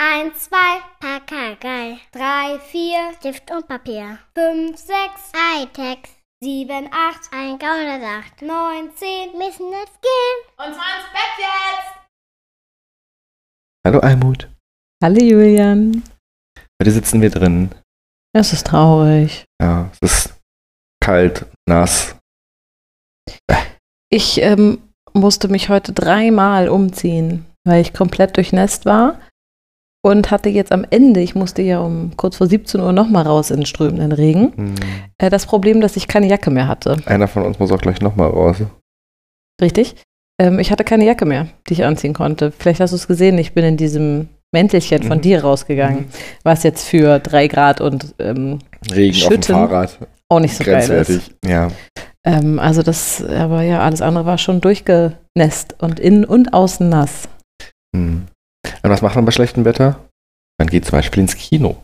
Eins, zwei, Pakagei. Drei, vier, Stift und Papier. Fünf, sechs, Hightech. Sieben, acht, ein Gaunersacht. Neun, zehn, müssen jetzt gehen. Und zwar ins Bett jetzt! Hallo Almut. Hallo Julian. Heute sitzen wir drin. Es ist traurig. Ja, es ist kalt, nass. Ich ähm, musste mich heute dreimal umziehen, weil ich komplett durchnässt war und hatte jetzt am Ende, ich musste ja um kurz vor 17 Uhr nochmal raus in den strömenden Regen, Hm. äh, das Problem, dass ich keine Jacke mehr hatte. Einer von uns muss auch gleich nochmal raus. Richtig? Ähm, ich hatte keine Jacke mehr, die ich anziehen konnte. Vielleicht hast du es gesehen, ich bin in diesem Mäntelchen von Mhm. dir rausgegangen, was jetzt für drei Grad und ähm, Regen Schütten. auf dem Fahrrad. auch nicht so geil ist. Grenzwertig. Ja. Ähm, also das, aber ja, alles andere war schon durchgenässt und innen und außen nass. Hm. Und was macht man bei schlechtem Wetter? Man geht zum Beispiel ins Kino.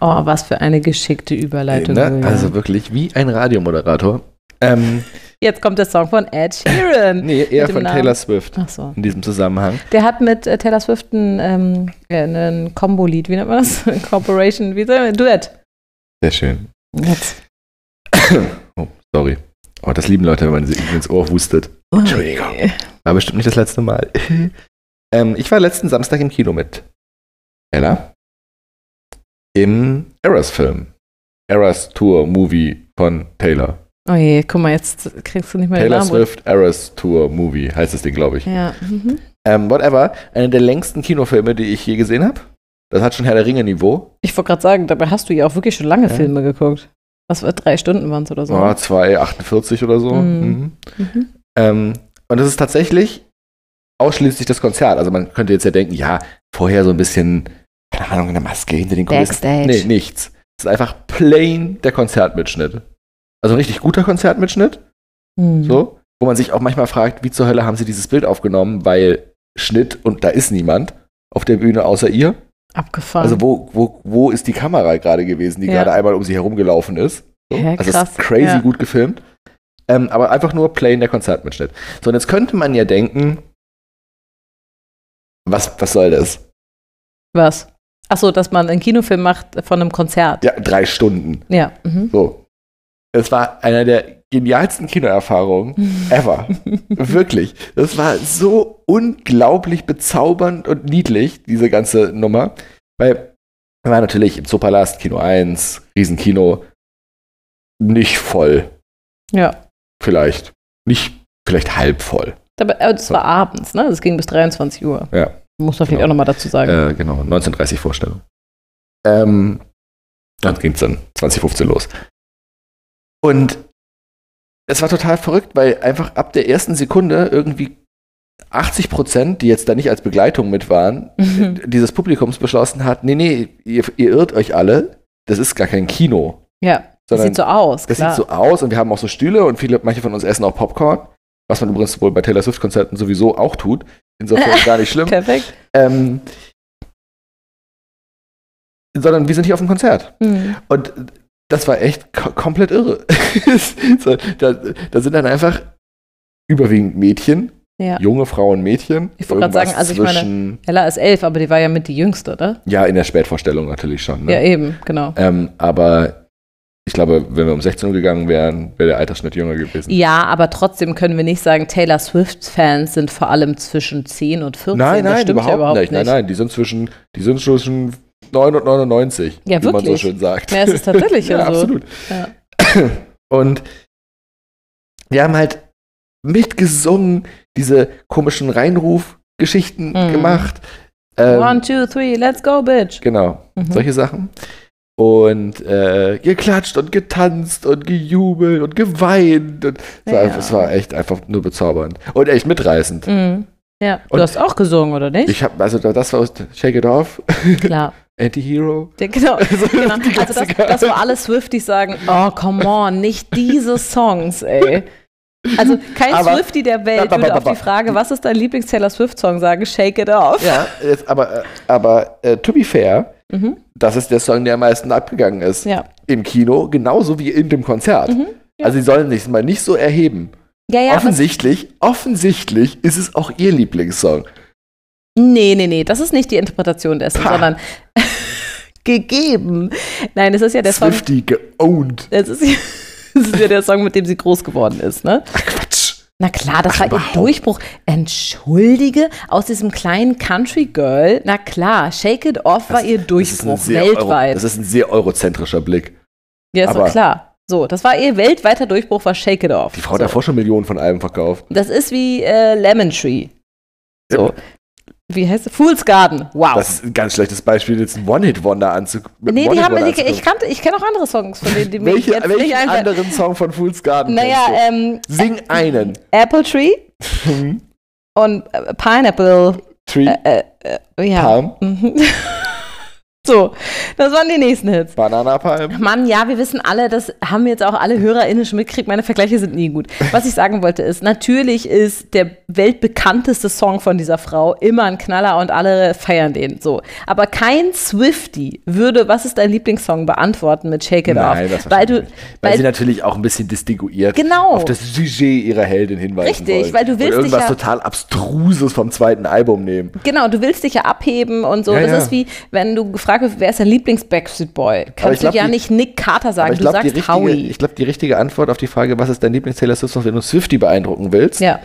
Oh, was für eine geschickte Überleitung. Ne? Also wirklich wie ein Radiomoderator. Ähm, Jetzt kommt der Song von Ed Sheeran. nee, eher von Namen. Taylor Swift Ach so. in diesem Zusammenhang. Der hat mit äh, Taylor Swift ein, ähm, äh, ein Combo-Lied, wie nennt man das? Corporation, wie sagt man? Duett. Sehr schön. Jetzt. Oh, sorry. Oh, das lieben Leute, wenn man sie ins Ohr hustet. Entschuldigung. War bestimmt nicht das letzte Mal. ähm, ich war letzten Samstag im Kino mit Ella im Eras-Film. Eras Tour Movie von Taylor. Oh je, guck mal, jetzt kriegst du nicht mehr Taylor den Namen. Swift Eras Tour Movie heißt das Ding, glaube ich. Ja. Mhm. Ähm, whatever. Einer der längsten Kinofilme, die ich je gesehen habe. Das hat schon Herr der Ringe-Niveau. Ich wollte gerade sagen, dabei hast du ja auch wirklich schon lange Ja. Filme geguckt. Was war drei Stunden waren es oder so? Oh, 2,48 oder so. Mhm. Mhm. Mhm. Ähm, und das ist tatsächlich ausschließlich das Konzert. Also man könnte jetzt ja denken, ja, vorher so ein bisschen, keine Ahnung, eine Maske hinter den Kulissen. Backstage. Nee, nichts. Es ist einfach plain der Konzertmitschnitt. Also ein richtig guter Konzertmitschnitt, Mhm. so, wo man sich auch manchmal fragt, wie zur Hölle haben sie dieses Bild aufgenommen, weil Schnitt und da ist niemand auf der Bühne außer ihr. Abgefahren. Also wo, wo, wo ist die Kamera gerade gewesen, die Ja. gerade einmal um sie herumgelaufen ist? So. Hä, also krass, ist crazy ja. gut gefilmt. Ähm, aber einfach nur plain der Konzertmitschnitt. So, und jetzt könnte man ja denken, was, was soll das? Was? Achso, dass man einen Kinofilm macht von einem Konzert. Ja, drei Stunden. Ja. Mhm. So. Es war einer der genialsten Kinoerfahrungen ever. Wirklich. Das war so unglaublich bezaubernd und niedlich, diese ganze Nummer. Weil wir waren natürlich im Zoopalast, Kino 1, Riesenkino, nicht voll. Ja. Vielleicht. Nicht, vielleicht halb voll. Das war abends, ne? Das ging bis 23 Uhr. Ja. Muss man vielleicht Genau. auch nochmal dazu sagen. Äh, genau, 1930 Vorstellung. Ähm, dann ging es dann 2015 los. Und es war total verrückt, weil einfach ab der ersten Sekunde irgendwie 80 Prozent, die jetzt da nicht als Begleitung mit waren, Mhm. dieses Publikums beschlossen hat, nee, nee, ihr, ihr irrt euch alle, das ist gar kein Kino. ja. Das sieht so aus, das klar. sieht so aus und wir haben auch so Stühle und viele, manche von uns essen auch Popcorn, was man übrigens wohl bei Taylor Swift-Konzerten sowieso auch tut. Insofern gar nicht schlimm. Perfekt. Ähm, sondern wir sind hier auf dem Konzert. Mhm. Und das war echt ko komplett irre. so, da, da sind dann einfach überwiegend Mädchen, Ja. junge Frauen, Mädchen. Ich wollte gerade sagen, also ich meine- Ella ist elf, aber die war ja mit die Jüngste, oder? Ja, in der Spätvorstellung natürlich schon. Ne? Ja, eben, genau. ähm, aber ich glaube, wenn wir um 16 Uhr gegangen wären, wäre der Altersschnitt jünger gewesen. Ja, aber trotzdem können wir nicht sagen, Taylor Swift-Fans sind vor allem zwischen 10 und 14. nein, das nein, stimmt überhaupt, ja überhaupt nicht. Nein, nein, die sind zwischen, die sind zwischen 9 und 99, Ja, wie man so schön sagt. Ja, es ist tatsächlich ja so. absolut. Ja. Und wir haben halt mitgesungen, diese komischen Reinruf-Geschichten Mhm. gemacht. Ähm, One, two, three, let's go, bitch. Genau, Mhm. solche Sachen. Und äh, geklatscht und getanzt und gejubelt und geweint. Und es, war, Ja. es war echt einfach nur bezaubernd. Und echt mitreißend. Mhm. Ja, Und- du hast auch gesungen, oder nicht? Ich habe, also das war aus Shake It Off, Klar. Anti-Hero. Genau, Also, genau. Also das, das, wo alle Swifties sagen, oh, come on, nicht diese Songs, ey. Also kein Aber- Swiftie der Welt ba, würde ba, auf die Frage, was ist dein Lieblings-Taylor Swift-Song sagen, Shake It Off. Ja, jetzt, aber, äh, aber äh, to be fair, Mhm. das ist der Song, der am meisten abgegangen ist. Ja. Im Kino, genauso wie in dem Konzert. Mhm, ja. Also sie sollen sich mal nicht so erheben. Ja, ja, offensichtlich, offensichtlich ist es auch ihr Lieblingssong. Nee, nee, nee, das ist nicht die Interpretation dessen, Pah. sondern gegeben. Nein, das ist ja der Song. Swifty geowned. Das ist, ja, das ist ja der Song, mit dem sie groß geworden ist, ne? Ach. Na klar, das Ach, war ihr überhaupt. Durchbruch. Entschuldige, aus diesem kleinen Country Girl, na klar, Shake It Off war ihr Das Durchbruch sehr weltweit. Euro, das ist ein sehr eurozentrischer Blick. ja, ist doch klar. So, das war ihr weltweiter Durchbruch, war Shake It Off. Die Frau hat so. davor schon Millionen von Alben verkauft. Das ist wie äh, Lemon Tree. So. Wie heißt es? Fool's Garden. Wow. Das ist ein ganz schlechtes Beispiel, jetzt ein One-Hit-Wonder anzugucken. nee, die haben, die, ich kannte, ich kenne auch andere Songs von denen, die mir Welche, jetzt nicht welchen einfallen. anderen Song von Fool's Garden Naja, ähm? Sing einen. Apple Tree und äh, Pineapple. Tree, Äh, äh, ja. Palm, Mhm. so, das waren die nächsten Hits. Banana Palm. Mann, ja, wir wissen alle, das haben jetzt auch alle HörerInnen schon mitgekriegt, meine Vergleiche sind nie gut. Was ich sagen wollte ist, natürlich ist der weltbekannteste Song von dieser Frau immer ein Knaller und alle feiern den, so. Aber kein Swifty würde, was ist dein Lieblingssong, beantworten mit Shake It Nein, Off. das Weil du, nicht. Weil, weil, sie natürlich auch ein bisschen distinguiert Genau. auf das Sujet ihrer Heldin hinweisen Richtig, wollen. weil du willst Und dich irgendwas ja- total Abstruses vom zweiten Album nehmen. genau, du willst dich ja abheben und so. Ja, das ja. ist wie, wenn du gefragt wirst, wer ist dein Lieblings-Backstreet Boy? Kannst glaub, du ja die- nicht Nick Carter sagen, du glaube, sagst richtige, Howie. ich glaub, die richtige Antwort auf die Frage, was ist dein Lieblings-Taylor Swift-Song, wenn du Swifty beeindrucken willst, ja.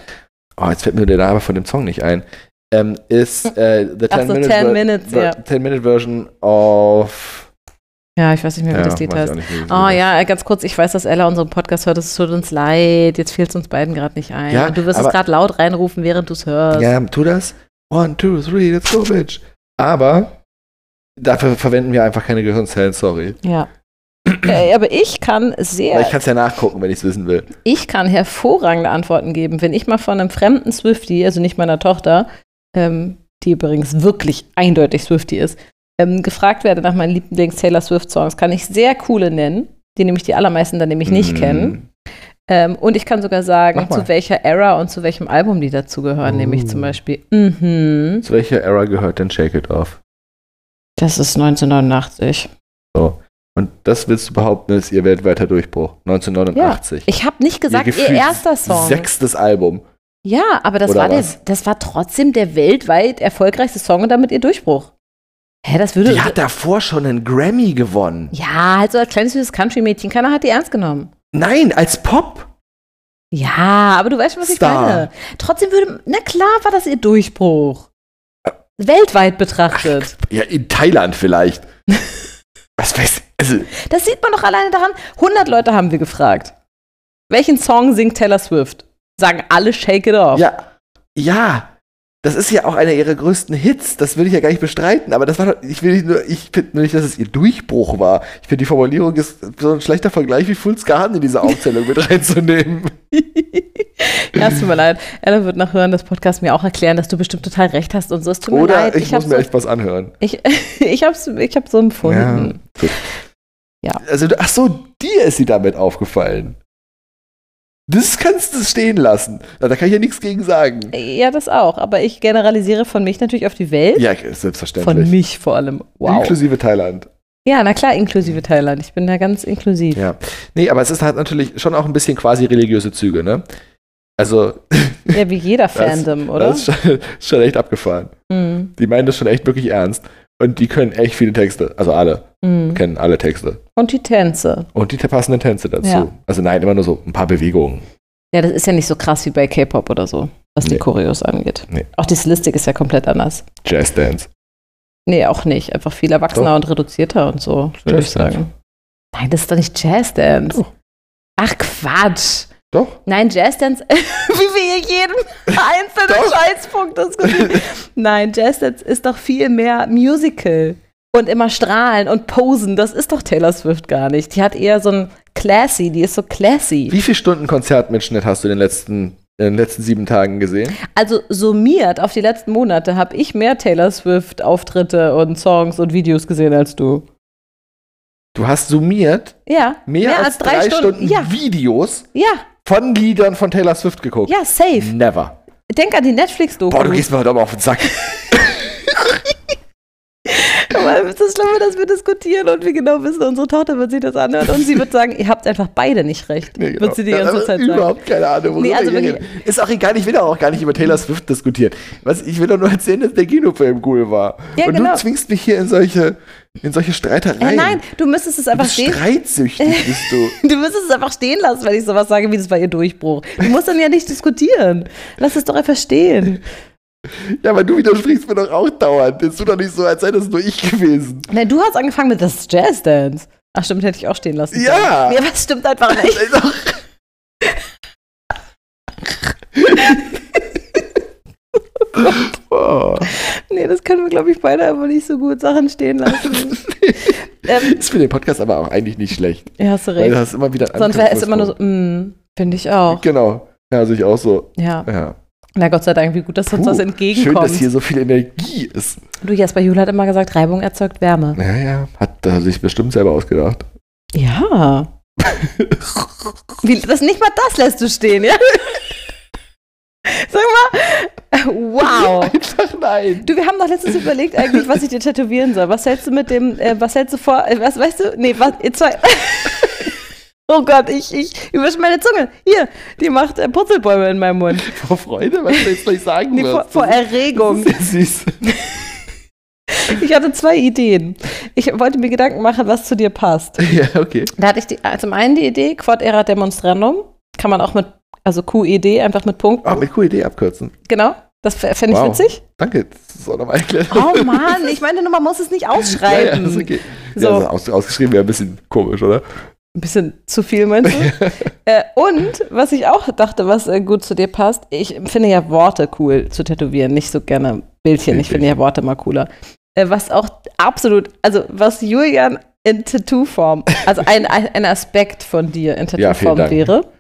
oh, jetzt fällt mir der Name von dem Song nicht ein, ähm, ist äh, the Ach 10 so, Minute 10 Ver- Minutes, Ver- ja. 10 Minute Version of ja, ich weiß nicht mehr, wie ja, das Lied heißt. nicht, Oh ja, ganz kurz, ich weiß, dass Ella unseren Podcast hört, es tut uns leid, jetzt fehlt es uns beiden gerade nicht ein. Ja, Und du wirst es gerade laut reinrufen, während du es hörst. Ja, tu das. One, two, three, let's go, bitch. Aber dafür verwenden wir einfach keine Gehirnzellen, sorry. Ja. Äh, aber ich kann Weil sehr, ich kann es ja nachgucken, wenn ich es wissen will. ich kann hervorragende Antworten geben. Wenn ich mal von einem fremden Swifty, also nicht meiner Tochter, ähm, die übrigens wirklich eindeutig Swifty ist, ähm, gefragt werde nach meinen Lieblings-Taylor Swift-Songs, kann ich sehr coole nennen, die nämlich die allermeisten dann nämlich nicht Mm. kennen. Ähm, und ich kann sogar sagen, zu welcher Era und zu welchem Album die dazugehören, nämlich Oh. zum Beispiel, mhm, Zu welcher Era gehört denn Shake It Off? Das ist 1989. So. Und das willst du behaupten, ist ihr weltweiter Durchbruch. 1989. Ich habe nicht gesagt, ihr, gefühlt erster Song. Sechstes Album. Ja, aber das Oder war, der, das war trotzdem der weltweit erfolgreichste Song und damit ihr Durchbruch. Hä, das würde. Die hat davor schon einen Grammy gewonnen. ja, halt so als kleines süßes Country-Mädchen. Keiner hat die ernst genommen. Nein, als Pop. Ja, aber du weißt schon, was Star. ich meine. Trotzdem würde. Na klar war das ihr Durchbruch. Weltweit betrachtet. Ja, in Thailand vielleicht. Was weiß ich. Also, Das sieht man doch alleine daran. 100 Leute haben wir gefragt. Welchen Song singt Taylor Swift? Sagen alle Shake It Off. ja, ja. Das ist ja auch einer ihrer größten Hits. Das will ich ja gar nicht bestreiten. Aber das war doch, ich will nicht nur, ich finde nur nicht, dass es ihr Durchbruch war. Ich finde, die Formulierung ist so ein schlechter Vergleich wie Fool's Garden in diese Aufzählung mit reinzunehmen. ja, es tut mir leid. Ella wird nach Hören des Podcasts mir auch erklären, dass du bestimmt total recht hast und so. Es tut mir Oder leid. ich, muss hab mir so, echt was anhören. ich, ich hab's, ich hab so empfunden. gut. Ja. Also, ach so, dir ist sie damit aufgefallen. Das kannst du stehen lassen. Da kann ich ja nichts gegen sagen. Ja. das auch. Aber ich generalisiere von mich natürlich auf die Welt. Ja, von selbstverständlich. mich vor allem. Wow. Inklusive Thailand. ja, na klar, inklusive Thailand. Ich bin da ganz inklusiv. Ja. Nee, aber es ist halt natürlich schon auch ein bisschen quasi religiöse Züge, ne? Also, Ja, wie jeder Fandom, oder? das ist schon, schon echt abgefahren. Mhm. Die meinen das schon echt wirklich ernst. Und die können echt viele Texte. Also alle. Mhm. Kennen alle Texte. Und die Tänze. Und die passenden Tänze dazu. Ja. Also nein, immer nur so ein paar Bewegungen. Ja, das ist ja nicht so krass wie bei K-Pop oder so, was die Nee. Choreos angeht. Nee. Auch die Stilistik ist ja komplett anders. Jazzdance. Nee, auch nicht. Einfach viel erwachsener Doch. und reduzierter und so, würde ich sagen. Nein, das ist doch nicht Jazzdance. Doch. Ach, Quatsch. Doch. Nein, Jazzdance, wie wir hier jeden einzelnen. Scheißpunkt diskutieren. Nein, Jazzdance ist doch viel mehr Musical. Und immer strahlen und posen. Das ist doch Taylor Swift gar nicht. Die hat eher so ein classy, die ist so classy. Wie viele Stunden Konzertmitschnitt hast du in den letzten, in den letzten sieben Tagen gesehen? Also summiert auf die letzten Monate habe ich mehr Taylor Swift Auftritte und Songs und Videos gesehen als du. Du hast summiert Ja, mehr, als, drei, Stunden, Ja, Videos ja, von Liedern von Taylor Swift geguckt. ja, safe. Never. Denk an die Netflix-Doku. Boah, du gehst mir heute aber auf den Sack. Es ist das Schlimme, dass wir diskutieren und wir genau wissen, unsere Tochter wird sich das anhören und sie wird sagen, ihr habt einfach beide nicht recht. Nee, genau. Wird sie die ganze Zeit sagen. Überhaupt keine Ahnung. worüber Nee, also. Ist auch egal, ich will auch gar nicht über Taylor Swift diskutieren. Was, ich will doch nur erzählen, dass der Kinofilm cool war. Ja, Und genau. du zwingst mich hier in solche, in solche Streitereien. Äh, nein, du müsstest es du einfach bist stehen. streitsüchtig, bist du. Du müsstest es einfach stehen lassen, wenn ich sowas sage, wie das war ihr Durchbruch. Du musst dann ja nicht diskutieren. Lass es doch einfach stehen. Ja, aber du widersprichst mir doch auch dauernd. Ist du doch nicht so, als sei das nur ich gewesen. Nein, du hast angefangen mit das Jazz Dance. Ach stimmt, hätte ich auch stehen lassen. Ja. können. Ja, was stimmt einfach nicht. oh. Nee, das können wir, glaube ich, beide aber nicht so gut Sachen stehen lassen. ähm, Ist für den Podcast aber auch eigentlich nicht schlecht. ja, hast du Weil recht. du hast immer wieder einen Sonst wäre es immer nur so, mm, finde ich auch. Genau. Ja, also ich auch so. Ja. Ja. Na Gott sei Dank, wie gut, dass uns das Schön, entgegenkommt. dass hier so viel Energie ist. du, Jasper Juhl hat immer gesagt, Reibung erzeugt Wärme. Ja, ja. Hat er sich bestimmt selber ausgedacht. Ja. Wie, das, nicht mal das lässt du stehen, ja? Sag mal, wow. Einfach nein. Du, wir haben doch letztens überlegt eigentlich, was ich dir tätowieren soll. Was hältst du mit dem, äh, was hältst du vor, äh, was weißt du? Nee, was, zwei. Oh Gott, ich, ich übersch meine Zunge. Hier, die macht äh, Purzelbäume in meinem Mund. Vor Freude, was du jetzt gleich sagen Nee, vor, wirst. vor Erregung. süß. Ich hatte zwei Ideen. Ich wollte mir Gedanken machen, was zu dir passt. ja, okay. Da hatte ich die, äh, zum einen die Idee, Quod era demonstrandum. Kann man auch mit, also QED, einfach mit Punkten. Oh, mit Idee abkürzen. Genau. Das fände ich Wow. witzig. Danke. Das ist auch nochmal erklärt. Oh Mann, ich meine, nur man muss es nicht Ja, ja, ausschreiben. ist okay. So. Ja, also aus, ausgeschrieben wäre ein bisschen komisch, oder? Ein bisschen zu viel, meinst du? äh, und was ich auch dachte, was äh, gut zu dir passt, ich finde ja Worte cool zu tätowieren, nicht so gerne Bildchen. Ich finde ja Worte mal cooler. Äh, was auch absolut, also was Julian in Tattoo-Form, also ein, ein, Aspekt von dir in Ja, Tattoo-Form Dank. wäre.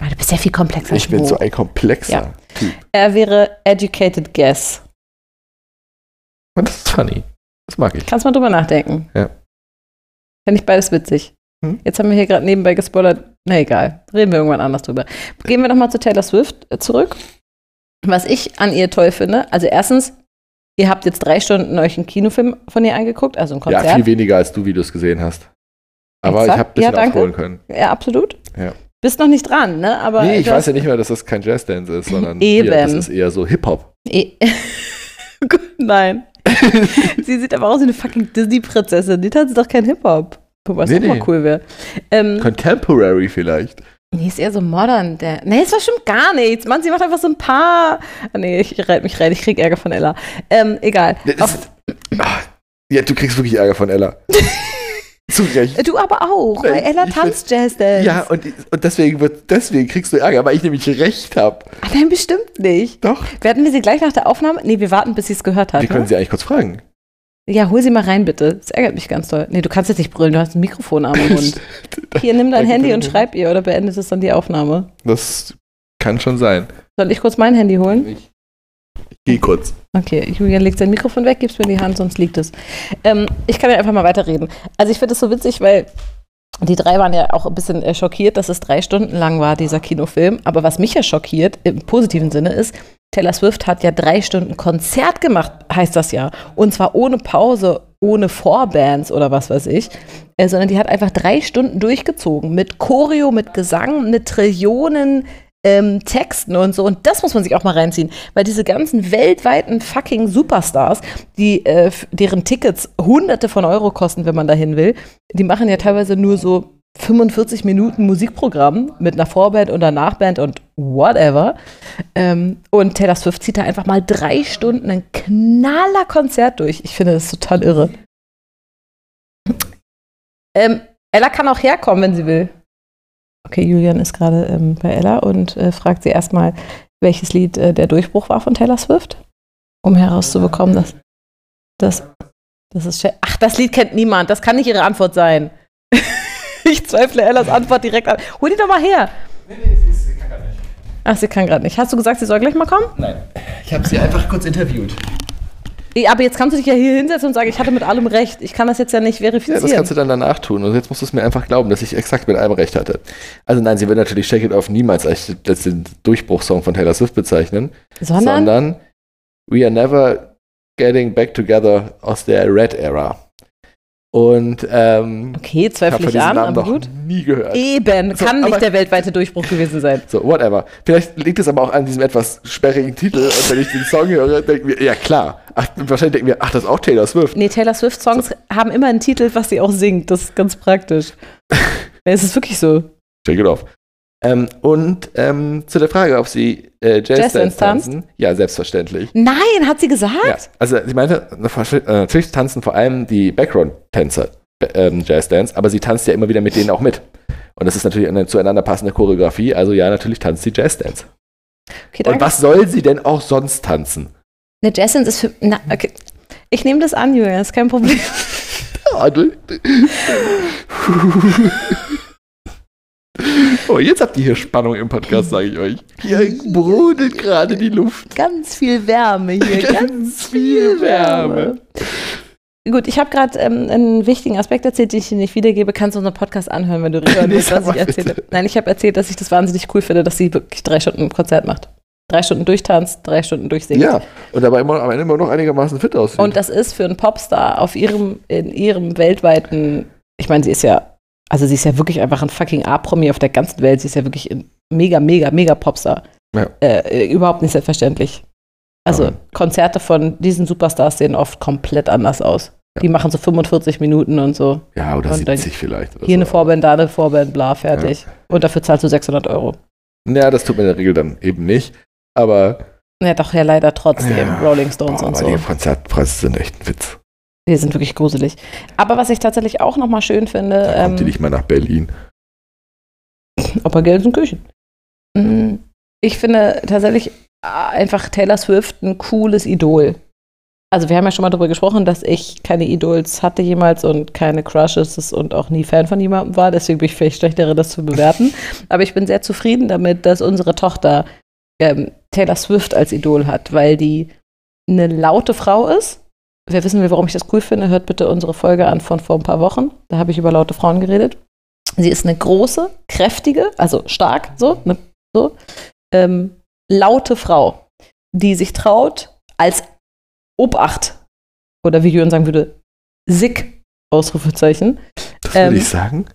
Ah, du bist ja viel komplexer. Ich bin als so ein komplexer Ja. Typ. Er wäre Educated Guess. Und das ist funny. Das mag ich. Kannst mal drüber nachdenken. Ja. Fände ich beides witzig. Hm? Jetzt haben wir hier gerade nebenbei gespoilert. Na egal, reden wir irgendwann anders drüber. Gehen wir nochmal zu Taylor Swift äh, zurück. Was ich an ihr toll finde, also erstens, ihr habt jetzt drei Stunden euch einen Kinofilm von ihr angeguckt, also ein Ja, Konzert. viel weniger als du Videos gesehen hast. Aber Exakt. ich habe ein bisschen Ja, danke. aufholen können. Ja, absolut. Ja. Bist noch nicht dran, ne? Aber nee, ich du weiß ja nicht mehr, dass das kein Jazzdance ist, sondern Eben. Hier, das ist eher so Hip-Hop. Gut, Nein. Sie sieht aber aus wie eine fucking Disney-Prinzessin. Die tanzt doch kein Hip-Hop. Es Nee, auch mal nee. cool wäre. Ähm, Contemporary vielleicht. Nee, ist eher so modern. Der, nee, es war stimmt gar nichts. Mann, sie macht einfach so ein paar. Nee, ich reite mich rein, ich krieg Ärger von Ella. Ähm, egal. Das Auf, ist, ah, ja, du kriegst wirklich Ärger von Ella. Zu Recht. du aber auch, weil Ella tanzt Jazz Dance. Ja, und, und deswegen, wird, deswegen kriegst du Ärger, weil ich nämlich recht habe. Ah, Nein, bestimmt nicht. Doch. Werden wir sie gleich nach der Aufnahme? Nee, wir warten, bis sie es gehört hat. Wir können Ne? sie eigentlich kurz fragen. Ja, hol sie mal rein, bitte. Das ärgert mich ganz doll. Nee, du kannst jetzt nicht brüllen, du hast ein Mikrofon am Mund. Hier, nimm dein Handy und schreib ihr oder beendet es dann die Aufnahme. Das kann schon sein. Soll ich kurz mein Handy holen? Ich geh kurz. Okay, Julian legt sein Mikrofon weg, gib's mir in die Hand, sonst liegt es. Ähm, ich kann ja einfach mal weiterreden. Also ich finde das so witzig, weil die drei waren ja auch ein bisschen äh, schockiert, dass es drei Stunden lang war, dieser Kinofilm. Aber was mich ja schockiert, im positiven Sinne, ist, Taylor Swift hat ja drei Stunden Konzert gemacht, heißt das ja. Und zwar ohne Pause, ohne Vorbands oder was weiß ich. Äh, sondern die hat einfach drei Stunden durchgezogen. Mit Choreo, mit Gesang, mit Trillionen ähm, Texten und so. Und das muss man sich auch mal reinziehen. Weil diese ganzen weltweiten fucking Superstars, die, äh, deren Tickets hunderte von Euro kosten, wenn man dahin will, die machen ja teilweise nur so 45 Minuten Musikprogramm mit einer Vorband und einer Nachband und whatever. Ähm, und Taylor Swift zieht da einfach mal drei Stunden ein knaller Konzert durch. Ich finde das total irre. Ähm, Ella kann auch herkommen, wenn sie will. Okay, Julian ist gerade ähm, bei Ella und äh, fragt sie erstmal, welches Lied äh, der Durchbruch war von Taylor Swift, um herauszubekommen, dass das, das ist. Ach, das Lied kennt niemand. Das kann nicht ihre Antwort sein. Ich zweifle Ellas Antwort direkt an. Hol die doch mal her. Ach, sie kann gerade nicht. Hast du gesagt, sie soll gleich mal kommen? Nein. Ich habe sie einfach kurz interviewt. Ja, aber jetzt kannst du dich ja hier hinsetzen und sagen, ich hatte mit allem recht. Ich kann das jetzt ja nicht Ja, verifizieren. das kannst du dann danach tun. Und jetzt musst du es mir einfach glauben, dass ich exakt mit allem recht hatte. Also nein, sie wird natürlich Shake It Off niemals als, als den Durchbruchssong von Taylor Swift bezeichnen, sondern, sondern We Are Never Getting Back Together aus der Red Era. Und ähm, Okay, zweifle ich an, Namen aber gut. nie gehört. Eben, So, kann nicht der weltweite Durchbruch gewesen sein. So, whatever. Vielleicht liegt es aber auch an diesem etwas sperrigen Titel. Und wenn ich den Song höre, denken wir, ja klar. Ach, wahrscheinlich denken wir, ach, das ist auch Taylor Swift. Nee, Taylor Swift-Songs haben immer einen Titel, was sie auch singt. Das ist ganz praktisch. Es ist wirklich so. Check it off. Ähm, und ähm, zu der Frage, ob sie äh, Jazz, Jazz Dance Dance tanzt? tanzen. Ja, selbstverständlich. Nein, hat sie gesagt? Ja, also sie meinte, äh, natürlich tanzen vor allem die Background-Tänzer äh, ähm, Jazz Dance, aber sie tanzt ja immer wieder mit denen auch mit. Und das ist natürlich eine zueinander passende Choreografie, also ja, natürlich tanzt sie Jazz Dance. Okay, Und was soll sie denn auch sonst tanzen? Eine Jazzdance ist für. Na, okay. Ich nehme das an, Julian, ist kein Problem. Oh, jetzt habt ihr hier Spannung im Podcast, sage ich euch. Hier brodelt gerade die Luft. Ganz viel Wärme hier. Ganz viel Wärme. Gut, ich habe gerade ähm, einen wichtigen Aspekt erzählt, den ich dir nicht wiedergebe. Kannst du unseren Podcast anhören, wenn du hören willst, was ich erzähle? Nein, ich habe erzählt, dass ich das wahnsinnig cool finde, dass sie wirklich drei Stunden ein Konzert macht. Drei Stunden durchtanzt, drei Stunden durchsingt. Ja, und dabei immer, am Ende immer noch einigermaßen fit aussieht. Und das ist für einen Popstar auf ihrem, in ihrem weltweiten, ich meine, sie ist ja, also sie ist ja wirklich einfach ein fucking A-Promi auf der ganzen Welt. Sie ist ja wirklich ein mega, mega, mega Popstar. Ja. Äh, äh, überhaupt nicht selbstverständlich. Also Ja. Konzerte von diesen Superstars sehen oft komplett anders aus. Ja. Die machen so 45 Minuten und so. ja, oder und dann 70 vielleicht. Oder Hier eine so. Vorband, da eine Vorband, bla, fertig. Und dafür zahlst du 600 Euro. Ja, das tut mir in der Regel dann eben nicht. Aber, Ja, doch, ja, leider trotzdem. Ja. Rolling Stones boah, und so. die Konzertpreise sind echt ein Witz. Die sind wirklich gruselig. Aber was ich tatsächlich auch nochmal schön finde, Da kommt die ähm, nicht mal nach Berlin. aber Gelsenkirchen. Mm, Ich finde tatsächlich einfach Taylor Swift ein cooles Idol. Also wir haben ja schon mal darüber gesprochen, dass ich keine Idols hatte jemals und keine Crushes und auch nie Fan von jemandem war. Deswegen bin ich vielleicht schlecht darin, das zu bewerten. Aber ich bin sehr zufrieden damit, dass unsere Tochter ähm, Taylor Swift als Idol hat, weil die eine laute Frau ist. Wer wissen will, warum ich das cool finde, hört bitte unsere Folge an von vor ein paar Wochen. Da habe ich über laute Frauen geredet. Sie ist eine große, kräftige, also stark, so, ne, so ähm, laute Frau, die sich traut, als Obacht oder wie Jürgen sagen würde, Sick, Ausrufezeichen. Das würde ähm, ich sagen.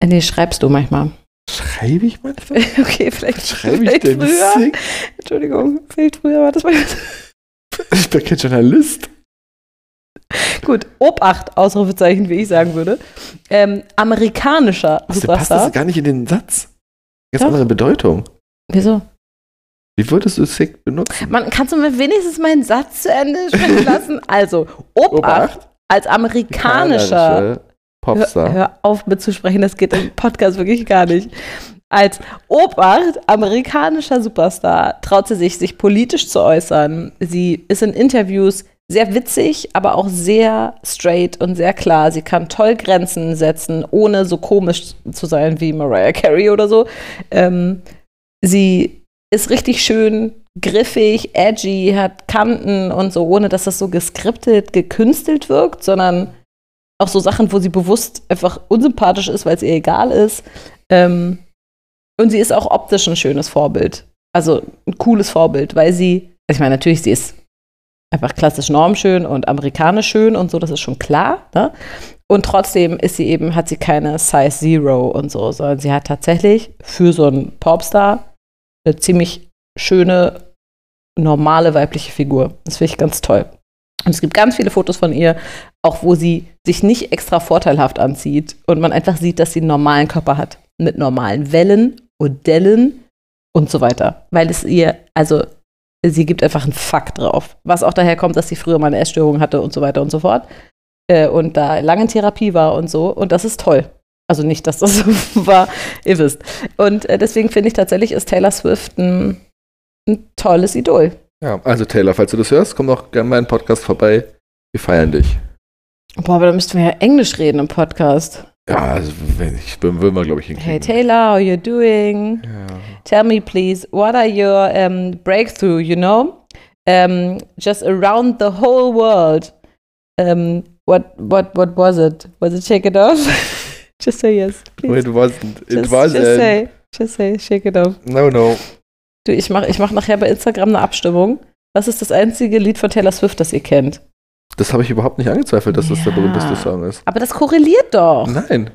Äh, Nee, schreibst du manchmal. Schreibe ich manchmal? Okay, vielleicht, Was schreibe ich vielleicht denn? früher. Sick? Entschuldigung, vielleicht früher war das mal. Ich bin kein Journalist. Gut, Obacht, Ausrufezeichen, wie ich sagen würde. Ähm, amerikanischer passt Superstar. das gar nicht in den Satz? Ganz Doch. andere Bedeutung. Wieso? Wie würdest du sick benutzen? Man, kannst du mir wenigstens meinen Satz zu Ende sprechen lassen? Also, Obacht, als amerikanischer Amerikanische Popstar. Hör, hör auf mitzusprechen, das geht im Podcast wirklich gar nicht. Als Obacht, amerikanischer Superstar, traut sie sich, sich politisch zu äußern. Sie ist in Interviews sehr witzig, aber auch sehr straight und sehr klar. Sie kann toll Grenzen setzen, ohne so komisch zu sein wie Mariah Carey oder so. Ähm, sie ist richtig schön griffig, edgy, hat Kanten und so, ohne dass das so geskriptet, gekünstelt wirkt, sondern auch so Sachen, wo sie bewusst einfach unsympathisch ist, weil es ihr egal ist. Ähm, und sie ist auch optisch ein schönes Vorbild. Also ein cooles Vorbild, weil sie, ich meine, natürlich, sie ist einfach klassisch normschön und amerikanisch schön und so, das ist schon klar. Ne? Und trotzdem ist sie eben, hat sie keine Size Zero und so, sondern sie hat tatsächlich für so einen Popstar eine ziemlich schöne, normale weibliche Figur. Das finde ich ganz toll. Und es gibt ganz viele Fotos von ihr, auch wo sie sich nicht extra vorteilhaft anzieht und man einfach sieht, dass sie einen normalen Körper hat. Mit normalen Wellen und Dellen und so weiter. Weil es ihr, also sie gibt einfach einen Fakt drauf. Was auch daher kommt, dass sie früher mal eine Essstörung hatte und so weiter und so fort. Äh, und da lange in Therapie war und so. Und das ist toll. Also nicht, dass das so war, ihr wisst. Und äh, deswegen finde ich tatsächlich, ist Taylor Swift ein, ein tolles Idol. Ja, also Taylor, falls du das hörst, komm doch gerne mal in den Podcast vorbei. Wir feiern dich. Boah, aber da müssten wir ja Englisch reden im Podcast. Ja, also wenn ich, würden wir, glaube ich, hinkriegen. Hey Taylor, how you doing? Ja. Tell me please, what are your um, breakthrough, you know? Um, just around the whole world. Um, what, what, what was it? Was it Shake It Off? just say yes, please. It wasn't. It just, wasn't. just say, just say Shake It Off. No, no. Du, ich mache ich mach nachher bei Instagram eine Abstimmung. Was ist das einzige Lied von Taylor Swift, das ihr kennt? Das habe ich überhaupt nicht angezweifelt, dass das der Ja. berühmteste Song ist. Aber das korreliert doch. Nein.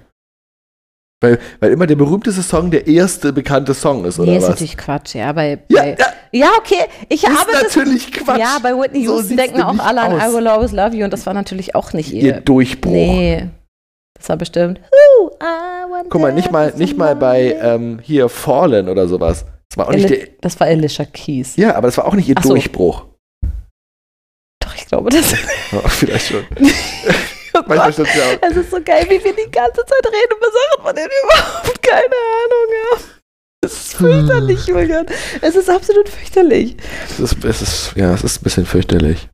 Weil, weil immer der berühmteste Song der erste bekannte Song ist, oder nee, ist was? natürlich Quatsch, ja. Bei, Ja, bei, ja, ja, okay. Ich ist habe das. natürlich Quatsch. Ja, bei Whitney So Houston denken auch alle an aus. I Will Always Love You und das war natürlich auch nicht Ihr ihr. Durchbruch. Nee. Das war bestimmt. Guck mal, nicht mal, nicht mal bei ähm, hier Fallen oder sowas. Das war auch nicht der, Das war Alicia Keys. ja, aber das war auch nicht ihr Ach so. Durchbruch. Ich glaube, das. Ja, vielleicht schon. Oh Manchmal Gott. ja auch. Es ist so geil, wie wir die ganze Zeit reden über Sachen, von denen wir überhaupt keine Ahnung haben. Es ist fürchterlich, Julian. Es ist absolut fürchterlich. Es ist, es ist, ja, es ist ein bisschen fürchterlich.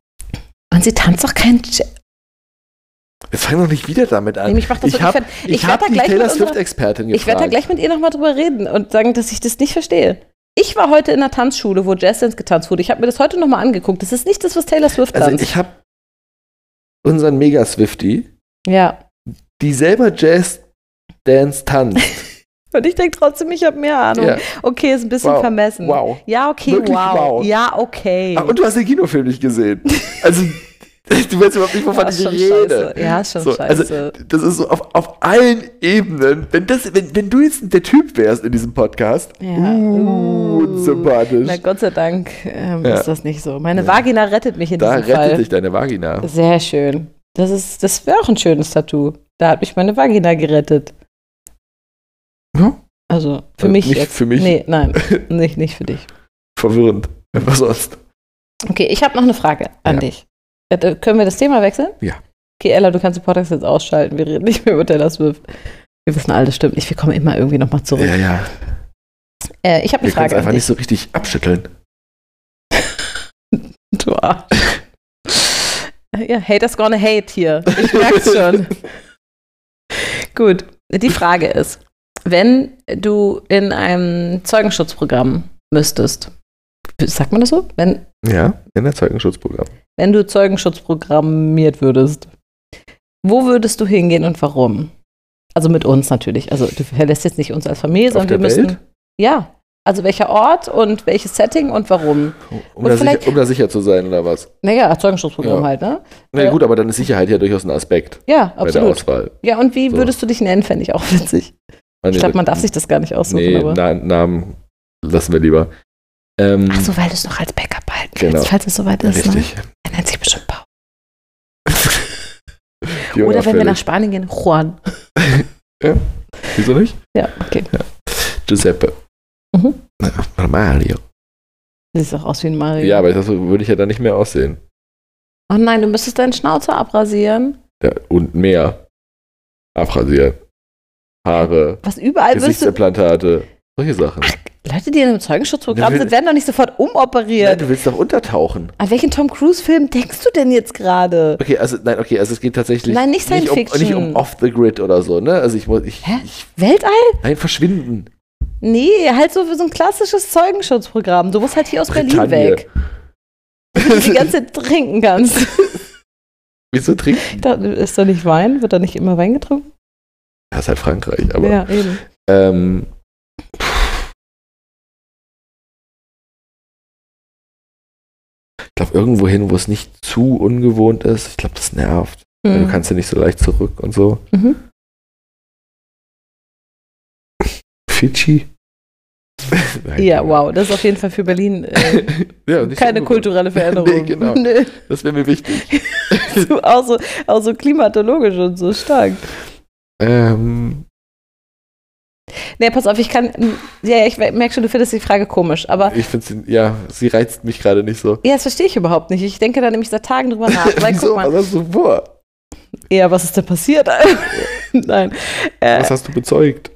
Und sie tanzt doch kein Jazz. Wir fangen doch nicht wieder damit an. Nee, mich macht das ich habe fertig. ich Ich hab werd da. Ich werde da gleich mit ihr nochmal drüber reden und sagen, dass ich das nicht verstehe. Ich war heute in einer Tanzschule, wo Jazzdance getanzt wurde. Ich habe mir das heute nochmal angeguckt. Das ist nicht das, was Taylor Swift Also tanzt. ich habe unseren Mega-Swifty, ja. die selber Jazz-Dance tanzt. Und ich denke trotzdem, ich habe mehr Ahnung. ja. Okay, ist ein bisschen Wow. vermessen. Wow. Ja, okay, wow. wow. Ja, okay. Ach, und du hast den Kinofilm nicht gesehen. Also, du weißt überhaupt nicht, wovon ja, ich rede. scheiße. Ja, ist schon So, also, scheiße. das ist so auf, auf allen Ebenen. Wenn, das, wenn, wenn du jetzt der Typ wärst in diesem Podcast, Ja. uh, Uh. sympathisch. Na Gott sei Dank ähm, Ja. ist das nicht so. Meine. Vagina rettet mich in da diesem rettet Fall. dich deine Vagina. Sehr schön. Das, ist, das wäre auch ein schönes Tattoo. Da hat mich meine Vagina gerettet. Ja. Also für Also mich nicht jetzt. für mich. Nee, nein, nicht, nicht für dich. Verwirrend. Was sonst? Okay, ich habe noch eine Frage an dich. Äh, können wir das Thema wechseln? Ja. Okay, Ella, du kannst den Podcast jetzt ausschalten. Wir reden nicht mehr über Taylor Swift. Wir wissen alle, das stimmt nicht. Wir kommen immer irgendwie nochmal zurück. Ja, ja. Äh, ich habe Wir eine es Frage einfach an nicht so richtig abschütteln. Du Arsch. Ja, haters gonna hate hier. Ich merk's schon. Gut, die Frage ist, wenn du in einem Zeugenschutzprogramm müsstest, sagt man das so? Wenn, Ja, in der Zeugenschutzprogramm. wenn du Zeugenschutz programmiert würdest, wo würdest du hingehen und warum? Also mit uns natürlich. Also du verlässt jetzt nicht uns als Familie, sondern wir der müssten. Welt? Ja. Also welcher Ort und welches Setting und warum? Um, Und da sicher, um da sicher zu sein, oder was? Naja, Zeugenschutzprogramm Ja. halt, ne? Na Ja. gut, aber dann ist Sicherheit ja durchaus ein Aspekt Ja, bei der absolut. Auswahl. Ja, und wie So. würdest du dich nennen, fände ich auch witzig. Ah, Ich nee, glaube, man darf sich das gar nicht aussuchen. Nee, aber. Na, Namen lassen wir lieber. Ähm, Ach so, weil du es noch als Backup Genau. willst, falls es soweit ist. Ne? Er nennt sich bestimmt Paul. Oder wenn wir nach. Spanien gehen, Juan. Wieso nicht? Ja, okay. Giuseppe. Mhm. Oder Mario. Sieht auch aus wie ein Mario. Ja, aber das würde ich ja dann nicht mehr aussehen. Oh nein, du müsstest deinen Schnauzer abrasieren. Ja, und mehr. Abrasieren. Haare. Was überall du. Gesichtsimplantate. Solche Sachen. Leute, die in einem Zeugenschutzprogramm Nein, sind, werden doch nicht sofort Nein, umoperiert. du willst doch untertauchen. An welchen Tom Cruise-Film denkst du denn jetzt gerade? Okay, also nein, okay, also es geht tatsächlich Nein, nicht Science nicht, um, nicht um off the grid oder so, ne? Also ich muss ich, Hä? ich Weltall? nein, verschwinden. Nee, halt so für so ein klassisches Zeugenschutzprogramm. Du musst halt hier aus Berlin Bretagne. weg. Damit du die ganze Zeit trinken kannst. Wieso trinken? Dachte, Ist da nicht Wein? Wird da nicht immer Wein getrunken? Das ist halt Frankreich, aber ja, eben. ähm, irgendwo hin, wo es nicht zu ungewohnt ist. Ich glaube, das nervt. Weil Du kannst ja nicht so leicht zurück und so. Mhm. Fidschi? Nein, Ja, keine wow, das ist auf jeden Fall für Berlin äh, ja, keine so kulturelle Veränderung. Nee, genau. Nö, Das wäre mir wichtig. so, auch, so, auch so klimatologisch und so stark. ähm, Nee, pass auf, ich kann. Ja, ich merke schon, du findest die Frage komisch, aber. ich finde ja, sie reizt mich gerade nicht so. Ja, das verstehe ich überhaupt nicht. Ich denke da nämlich seit Tagen drüber nach. Weil, Wieso? guck mal, Was hast du vor? ja, was ist denn passiert? Nein. Äh, Was hast du bezeugt?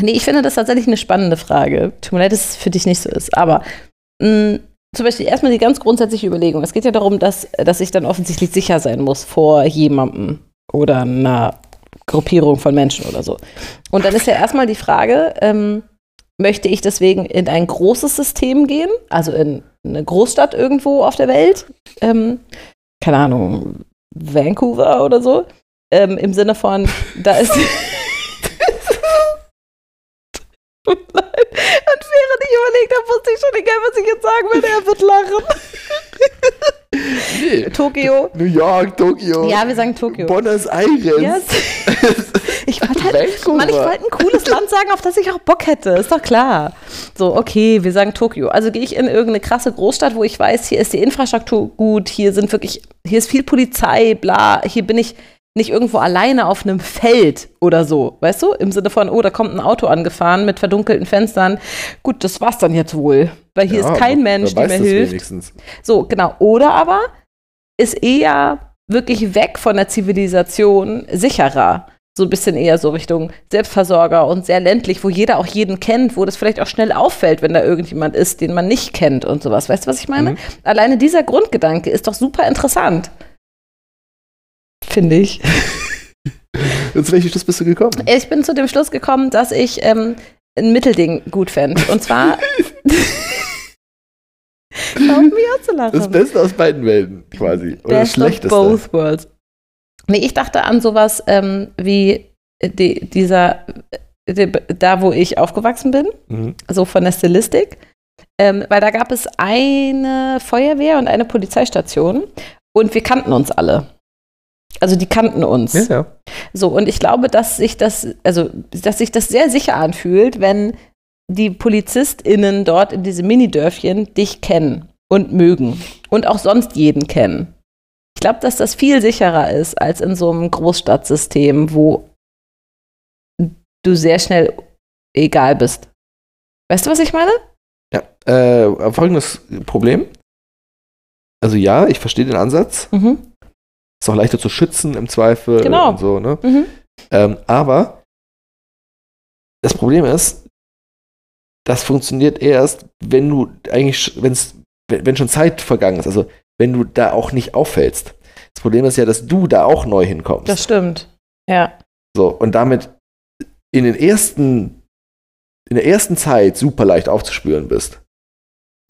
Nee, ich finde das tatsächlich eine spannende Frage. Tut mir leid, dass es für dich nicht so ist. Aber mh, zum Beispiel erstmal die ganz grundsätzliche Überlegung. Es geht ja darum, dass, dass ich dann offensichtlich sicher sein muss vor jemandem oder einer Gruppierung von Menschen oder so. Und dann ist ja erstmal die Frage, ähm, möchte ich deswegen in ein großes System gehen, also in eine Großstadt irgendwo auf der Welt, ähm, keine Ahnung, Vancouver oder so, ähm, im Sinne von, da ist. Nein. Und während ich überlegt habe, wusste ich schon, egal was ich jetzt sagen werde, er wird lachen. Nee. Tokio. New York, Tokio. Ja, wir sagen Tokio. Buenos Aires. Yes. Ich wollte halt. Mann, ich wollte ein cooles Land sagen, auf das ich auch Bock hätte. Ist doch klar. So, okay, wir sagen Tokio. Also gehe ich in irgendeine krasse Großstadt, wo ich weiß, hier ist die Infrastruktur gut, hier sind wirklich, hier ist viel Polizei, bla. Hier bin ich nicht irgendwo alleine auf einem Feld oder so, weißt du? Im Sinne von, oh, da kommt ein Auto angefahren mit verdunkelten Fenstern. Gut, das war's dann jetzt wohl. Weil hier Ja, ist kein Mensch, der mir hilft. Wenigstens. So, genau. Oder aber ist eher wirklich weg von der Zivilisation sicherer. So ein bisschen eher so Richtung Selbstversorger und sehr ländlich, wo jeder auch jeden kennt, wo das vielleicht auch schnell auffällt, wenn da irgendjemand ist, den man nicht kennt und sowas. Weißt du, was ich meine? Mhm. Alleine dieser Grundgedanke ist doch super interessant. Finde ich. Und zu welchem Schluss bist du gekommen? Ich bin zu dem Schluss gekommen, dass ich ähm, ein Mittelding gut fände. Und zwar. Hör auf mich anzulachen. Das Beste aus beiden Welten, quasi. Oder das Best of Schlechteste. both worlds. Nee, ich dachte an sowas ähm, wie die, dieser, äh, die, da wo ich aufgewachsen bin, Mhm. so von der Stilistik. Ähm, weil da gab es eine Feuerwehr und eine Polizeistation und wir kannten uns alle. Also die kannten uns. Ja, ja. So, und ich glaube, dass sich das, also, dass sich das sehr sicher anfühlt, wenn die PolizistInnen dort in diesem Minidörfchen dich kennen und mögen und auch sonst jeden kennen. Ich glaube, dass das viel sicherer ist als in so einem Großstadtsystem, wo du sehr schnell egal bist. Weißt du, was ich meine? ja. Äh, folgendes Problem. Also ja, ich verstehe den Ansatz. Mhm. Ist auch leichter zu schützen im Zweifel Genau. und so, ne? Mhm. Ähm, aber das Problem ist, das funktioniert erst, wenn du eigentlich, wenn's, wenn wenn schon Zeit vergangen ist. Also wenn du da auch nicht auffällst. Das Problem ist ja, dass du da auch neu hinkommst. Das stimmt. Ja. So, und damit in den ersten, in der ersten Zeit super leicht aufzuspüren bist.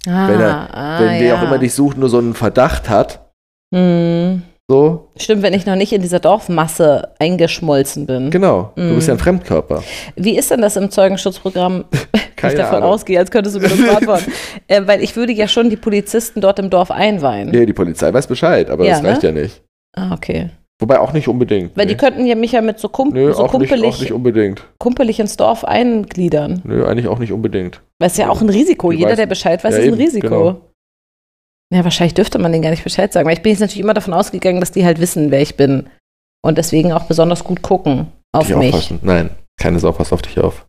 Ah, Wenn er- ah, wenn wer ja. auch immer dich sucht, nur so einen Verdacht hat, Hm. So, Stimmt, wenn ich noch nicht in dieser Dorfmasse eingeschmolzen bin. genau, du bist ja ein Mhm. Fremdkörper. Wie ist denn das im Zeugenschutzprogramm? Wenn ich davon Ahnung. ausgehe, als könntest du mir das beantworten. äh, weil ich würde ja schon die Polizisten dort im Dorf einweihen. Nee, die Polizei weiß Bescheid, aber Ja, das reicht ne? ja nicht. Ah, okay. Wobei auch nicht unbedingt. Weil nee. die könnten ja mich ja mit so, Kump Nö, so auch, nicht, kumpelig, auch nicht unbedingt. kumpelig ins Dorf eingliedern. Nö, eigentlich auch nicht unbedingt. Weil es ja auch ein Risiko. Die Jeder, weiß- der Bescheid weiß, Ja, ist ein eben, Risiko. genau. Ja, wahrscheinlich dürfte man denen gar nicht Bescheid sagen. Weil ich bin jetzt natürlich immer davon ausgegangen, dass die halt wissen, wer ich bin. Und deswegen auch besonders gut gucken auf Die mich. aufpassen. Nein, keine Sau passt auf dich auf.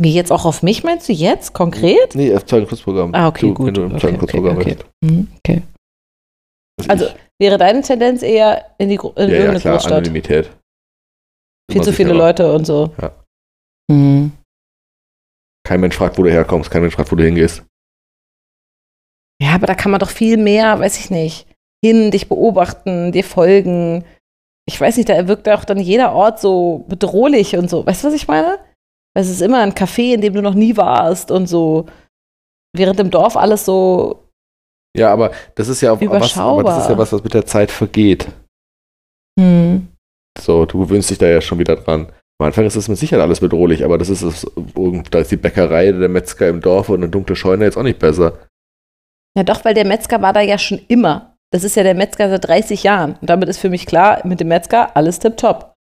Wie jetzt auch auf mich, meinst du jetzt konkret? Nee, auf Zeugenschutzprogramm. Ah, okay, du, gut. Wenn du im Okay, Zeugenschutzprogramm okay, bist. Mhm, okay. Also, ich- Wäre deine Tendenz eher in, die, Gro- in ja, ja, irgendeine klar, Großstadt? Anonymität. Viel zu viele. Leute und so. Ja. Mhm. Kein Mensch fragt, wo du herkommst, kein Mensch fragt, wo du hingehst. Ja, aber da kann man doch viel mehr, weiß ich nicht, hin, dich beobachten, dir folgen. Ich weiß nicht, da wirkt auch dann jeder Ort so bedrohlich und so. Weißt du, was ich meine? Weil es ist immer ein Café, in dem du noch nie warst und so. Während im Dorf alles so. Ja, aber das ist ja was, aber das ist ja was, was mit der Zeit vergeht. Hm. So, du gewöhnst dich da ja schon wieder dran. Am Anfang ist das mit Sicherheit alles bedrohlich, aber das ist es, irgend- da ist die Bäckerei, der Metzger im Dorf und eine dunkle Scheune jetzt auch nicht besser. Ja, doch, weil der Metzger war da ja schon immer. Das ist ja der Metzger seit 30 Jahren. Und damit ist für mich klar, mit dem Metzger alles tipptopp.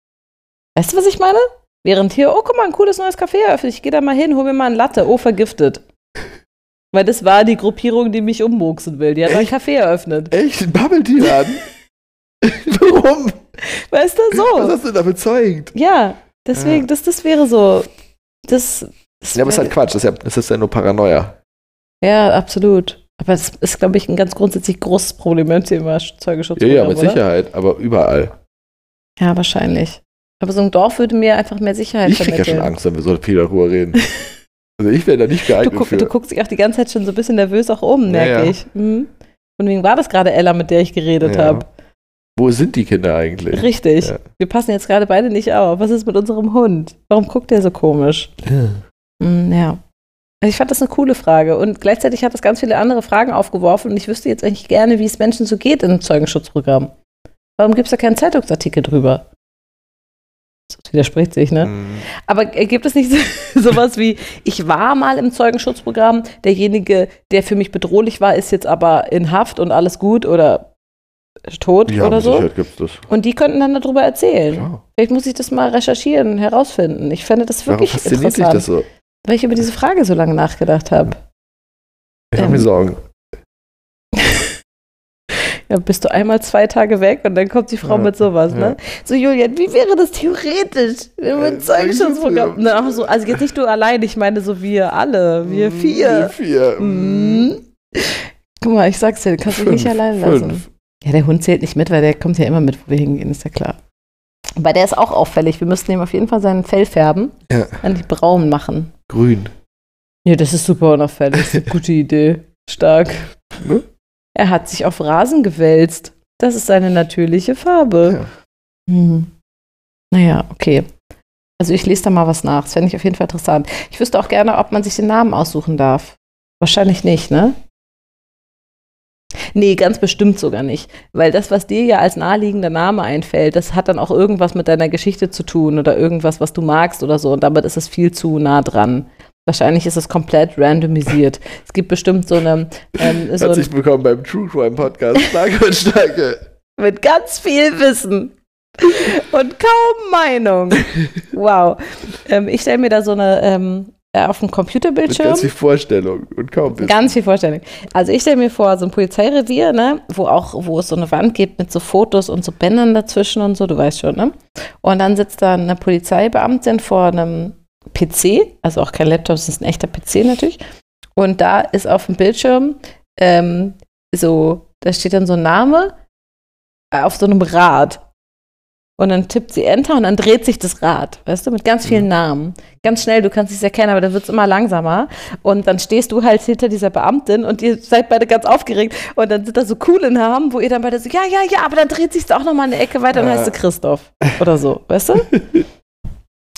Weißt du, was ich meine? Während hier, oh, guck mal, ein cooles neues Café eröffnet. Ich gehe da mal hin, hol mir mal einen Latte. Oh, vergiftet. Weil das war die Gruppierung, die mich ummurksen will. Die hat ein Echt? Café eröffnet. Echt? Ein Bubble Tea Laden? Warum? Weißt du, Was so. hast du da bezeugt? Ja, deswegen, Ja. Das, das wäre so. Das, das Ja, aber es ist halt Quatsch, das ist ja, das ist ja nur Paranoia. ja, absolut. Aber das ist, glaube ich, ein ganz grundsätzlich großes Problem beim Thema Zeugenschutz. Ja, ja, mit oder? Sicherheit, aber überall. Ja, wahrscheinlich. Aber so ein Dorf würde mir einfach mehr Sicherheit Ich krieg ja vermitteln. schon Angst, wenn wir so viel darüber reden. Also ich wäre da nicht Du, geeignet guck, für. du guckst dich auch die ganze Zeit schon so ein bisschen nervös auch um, Ja, merke ja. ich. Mhm. Und wegen war das gerade Ella, mit der ich geredet Ja. habe. Wo sind die Kinder eigentlich? Richtig. Ja. Wir passen jetzt gerade beide nicht auf. Was ist mit unserem Hund? Warum guckt der so komisch? Mm, ja. Also ich fand das eine coole Frage. Und gleichzeitig hat das ganz viele andere Fragen aufgeworfen. Und ich wüsste jetzt eigentlich gerne, wie es Menschen so geht im Zeugenschutzprogramm. Warum gibt es da keinen Zeitungsartikel drüber? Das widerspricht sich, ne? Mhm. Aber äh, gibt es nicht so, sowas wie, ich war mal im Zeugenschutzprogramm, derjenige, der für mich bedrohlich war, ist jetzt aber in Haft und alles gut oder tot Ja, oder so? Gibt's das. Und die könnten dann darüber erzählen. Klar. Vielleicht muss ich das mal recherchieren, herausfinden. Ich fände das Warum wirklich sich interessant, das so? Weil ich über diese Frage so lange nachgedacht habe. Ich mache Ähm. mir Sorgen. Ja, bist du einmal zwei Tage weg und dann kommt die Frau Ja, mit sowas, ja. ne? So, Julian, wie wäre das theoretisch, wenn wir Äh, ein Zeugenschutzprogramm. Na, so, also jetzt nicht du allein, ich meine so wir alle, wir Wir vier. vier. Mhm. Guck mal, ich sag's dir, du kannst dich nicht Fünf, allein lassen. fünf. Ja, der Hund zählt nicht mit, weil der kommt ja immer mit, wo wir hingehen, ist ja klar. Aber der ist auch auffällig. Wir müssten ihm auf jeden Fall sein Fell färben, Ja. an die braun machen. Grün. Ja, das ist super unauffällig. Das ist eine gute Idee. Stark. Ne? Er hat sich auf Rasen gewälzt. Das ist seine natürliche Farbe. Ja. Hm. Naja, okay. Also ich lese da mal was nach. Das fände ich auf jeden Fall interessant. Ich wüsste auch gerne, ob man sich den Namen aussuchen darf. Wahrscheinlich nicht, ne? Nee, ganz bestimmt sogar nicht. Weil das, was dir ja als naheliegender Name einfällt, das hat dann auch irgendwas mit deiner Geschichte zu tun oder irgendwas, was du magst oder so. Und damit ist es viel zu nah dran. Wahrscheinlich ist es komplett randomisiert. Es gibt bestimmt so eine. Ähm, so Herzlich willkommen beim True Crime Podcast. Starke und Starke. mit ganz viel Wissen und kaum Meinung. Wow. Ähm, ich stelle mir da so eine ähm, äh, auf dem Mit Computerbildschirm. ganz viel Vorstellung und kaum Wissen. Ganz viel Vorstellung. Also ich stelle mir vor, so ein Polizeirevier, ne, wo auch, wo es so eine Wand gibt mit so Fotos und so Bändern dazwischen und so, du weißt schon, ne? Und dann sitzt da eine Polizeibeamtin vor einem PC, also auch kein Laptop, es ist ein echter PC natürlich. Und da ist auf dem Bildschirm ähm, so, da steht dann so ein Name äh, auf so einem Rad. Und dann tippt sie Enter und dann dreht sich das Rad, weißt du, mit ganz vielen Mhm. Namen. Ganz schnell, du kannst es erkennen, aber dann wird es immer langsamer. Und dann stehst du halt hinter dieser Beamtin und ihr seid beide ganz aufgeregt. Und dann sind da so coole Namen, wo ihr dann beide so, ja, ja, ja, aber dann dreht sich auch noch mal eine Ecke weiter und heißt du Christoph oder so, weißt du?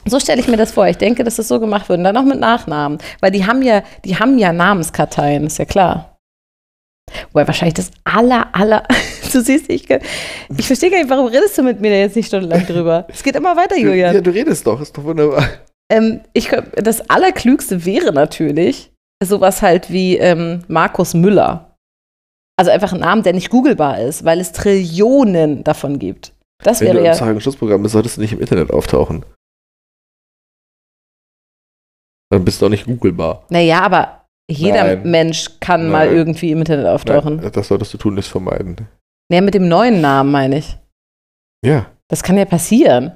So stelle ich mir das vor. Ich denke, dass das so gemacht wird. Und dann auch mit Nachnamen. Weil die haben ja, die haben ja Namenskarteien, ist ja klar. Wobei wahrscheinlich das aller, aller, du siehst, ich, ich verstehe gar nicht, warum redest du mit mir da jetzt nicht stundenlang drüber? Es geht immer weiter, Julian. Ja, du redest doch, ist doch wunderbar. Ähm, ich, das Allerklügste wäre natürlich sowas halt wie ähm, Markus Müller. Also einfach ein Name, der nicht googelbar ist, weil es Trillionen davon gibt. Das Wenn du wäre im ja. Zeugenschutzprogramm bist, solltest du nicht im Internet auftauchen. Dann bist du auch nicht googelbar. Naja, aber jeder Nein. Mensch kann mal Nein. irgendwie im Internet auftauchen. Nein, das solltest du tunlichst vermeiden. Naja, mit dem neuen Namen meine ich. Ja. Das kann ja passieren.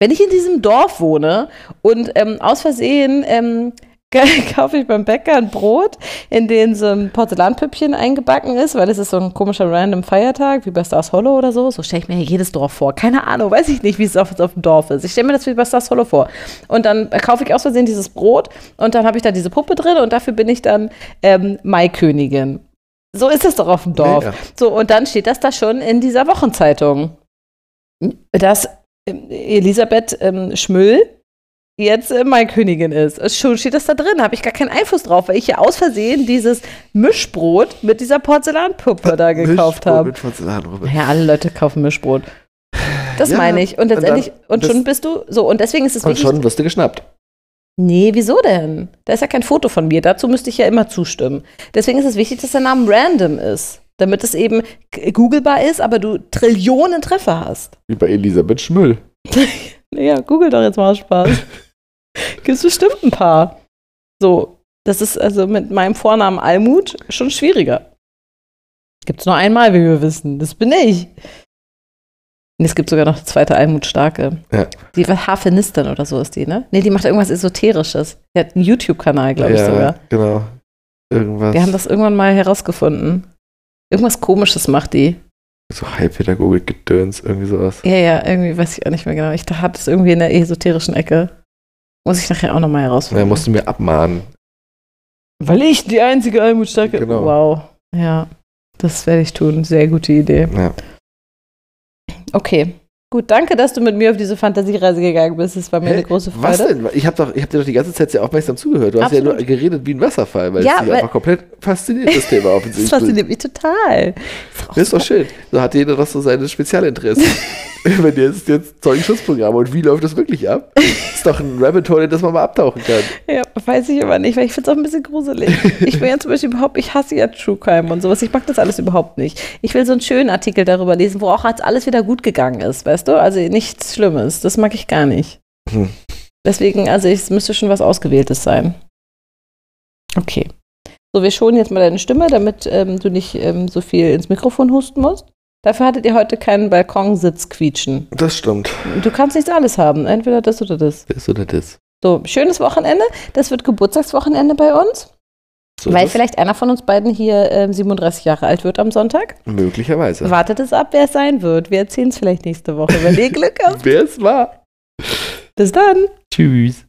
Wenn ich in diesem Dorf wohne und ähm, aus Versehen ähm, kaufe ich beim Bäcker ein Brot, in dem so ein Porzellanpüppchen eingebacken ist, weil es ist so ein komischer random Feiertag, wie bei Stars Hollow oder so. So stelle ich mir ja jedes Dorf vor. Keine Ahnung, weiß ich nicht, wie es auf, auf dem Dorf ist. Ich stelle mir das wie bei Stars Hollow vor. Und dann kaufe ich aus Versehen dieses Brot und dann habe ich da diese Puppe drin und dafür bin ich dann ähm, Maikönigin. So ist es doch auf dem Dorf. Ja. So, und dann steht das da schon in dieser Wochenzeitung. Dass ähm, Elisabeth ähm, Schmüll jetzt äh, Maikönigin ist. Es Schon steht das da drin, habe ich gar keinen Einfluss drauf, weil ich ja aus Versehen dieses Mischbrot mit dieser Porzellanpuppe da gekauft Mischbrot habe. Mit Porzellanrobe. Ja, alle Leute kaufen Mischbrot. Das Ja, meine ich. Und und letztendlich, dann- und, das- schon bist du, so, und deswegen ist es Und wichtig. schon wirst du geschnappt. Nee, wieso denn? Da ist ja kein Foto von mir. Dazu müsste ich ja immer zustimmen. Deswegen ist es wichtig, dass der Name random ist. Damit es eben g- googelbar ist, aber du Trillionen Treffer hast. Wie bei Elisabeth Schmüll. Ja, google doch jetzt mal aus Spaß. Gibt's bestimmt ein paar. So, das ist also mit meinem Vornamen Almut schon schwieriger. Gibt's nur einmal, wie wir wissen. Das bin ich. Und es gibt sogar noch eine zweite Almut Starke. Ja. Die war Harfenistin oder so ist die, ne? Nee, die macht irgendwas Esoterisches. Die hat einen YouTube-Kanal, glaube ich ja, sogar. genau. Irgendwas. Wir haben das irgendwann mal herausgefunden. Irgendwas Komisches macht die. so Heilpädagogik-Gedöns, irgendwie sowas. Ja, ja, irgendwie weiß ich auch nicht mehr genau. Ich hatte es irgendwie in der esoterischen Ecke. Muss ich nachher auch nochmal herausfinden. er musste mir abmahnen. Weil ich die einzige Almutstarke. Genau. Wow. Ja, das werde ich tun. Sehr gute Idee. Ja. Okay. Gut, danke, dass du mit mir auf diese Fantasiereise gegangen bist. Es war mir Hä? eine große Freude. Was denn? Ich habe doch, ich hab dir doch die ganze Zeit sehr aufmerksam zugehört. Du hast ja Absolut. nur geredet wie ein Wasserfall, weil Ja, es dich einfach komplett fasziniert, das Thema Das offensichtlich. fasziniert mich total. Das ist doch schön. So hat jeder doch so seine Spezialinteressen. Wenn jetzt, jetzt Zeugenschutzprogramm und wie läuft das wirklich ab? ist doch ein Rabbit Hole, in das man mal abtauchen kann. Ja, weiß ich aber nicht, weil ich finde es auch ein bisschen gruselig. Ich bin ja zum Beispiel überhaupt, ich hasse ja True Crime und sowas. Ich mag das alles überhaupt nicht. Ich will so einen schönen Artikel darüber lesen, wo auch als alles wieder gut gegangen ist, weißt du? Also nichts Schlimmes. Das mag ich gar nicht. Hm. Deswegen, also es müsste schon was Ausgewähltes sein. Okay. So, wir schonen jetzt mal deine Stimme, damit ähm, du nicht ähm, so viel ins Mikrofon husten musst. Dafür hattet ihr heute keinen Balkonsitz quietschen. Das stimmt. Du kannst nicht alles haben, entweder das oder das. Das oder das. So, schönes Wochenende. Das wird Geburtstagswochenende bei uns, So weil vielleicht einer von uns beiden hier ähm, 37 Jahre alt wird am Sonntag. Möglicherweise. Wartet es ab, wer es sein wird. Wir erzählen es vielleicht nächste Woche, wenn ihr Glück habt. Wer es war. Bis dann. Tschüss.